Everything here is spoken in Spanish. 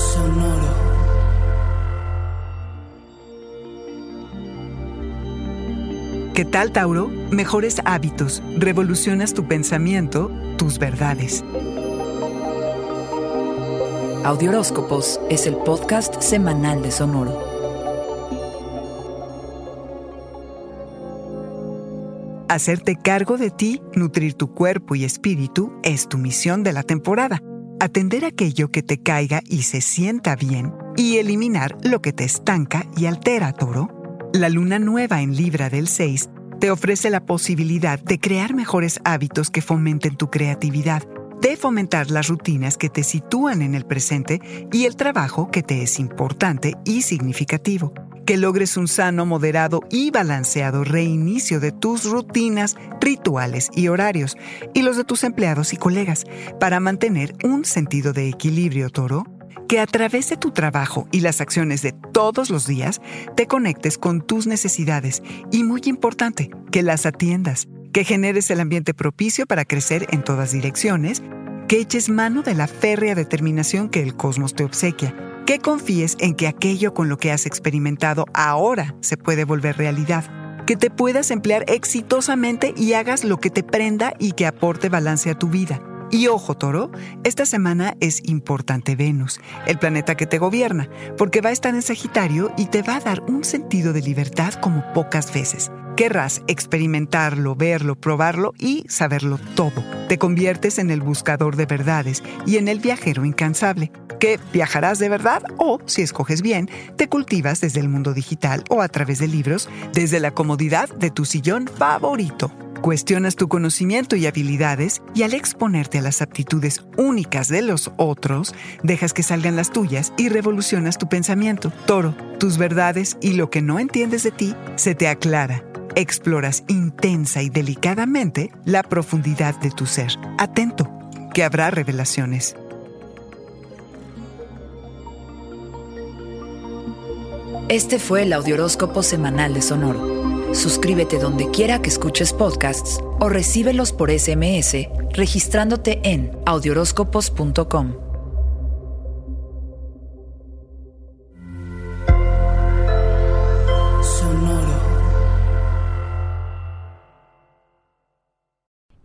Sonoro. ¿Qué tal, Tauro? Mejores hábitos. Revolucionas tu pensamiento, tus verdades. Audioróscopos es el podcast semanal de Sonoro. Hacerte cargo de ti, nutrir tu cuerpo y espíritu es tu misión de la temporada. Atender aquello que te caiga y se sienta bien y eliminar lo que te estanca y altera, toro. La luna nueva en Libra del 6 te ofrece la posibilidad de crear mejores hábitos que fomenten tu creatividad, de fomentar las rutinas que te sitúan en el presente y el trabajo que te es importante y significativo que logres un sano, moderado y balanceado reinicio de tus rutinas, rituales y horarios, y los de tus empleados y colegas, para mantener un sentido de equilibrio, toro, que a través de tu trabajo y las acciones de todos los días te conectes con tus necesidades y, muy importante, que las atiendas, que generes el ambiente propicio para crecer en todas direcciones, que eches mano de la férrea determinación que el cosmos te obsequia, que confíes en que aquello con lo que has experimentado ahora se puede volver realidad, que te puedas emplear exitosamente y hagas lo que te prenda y que aporte balance a tu vida. Y ojo, toro, esta semana es importante Venus, el planeta que te gobierna, porque va a estar en Sagitario y te va a dar un sentido de libertad como pocas veces. Querrás experimentarlo, verlo, probarlo y saberlo todo. Te conviertes en el buscador de verdades y en el viajero incansable, que viajarás de verdad o, si escoges bien, te cultivas desde el mundo digital o a través de libros, desde la comodidad de tu sillón favorito. Cuestionas tu conocimiento y habilidades y al exponerte a las aptitudes únicas de los otros, dejas que salgan las tuyas y revolucionas tu pensamiento. Toro, tus verdades y lo que no entiendes de ti se te aclara exploras intensa y delicadamente la profundidad de tu ser. Atento, que habrá revelaciones. Este fue el Audioróscopo Semanal de Sonoro. Suscríbete donde quiera que escuches podcasts o recíbelos por SMS registrándote en audioróscopos.com.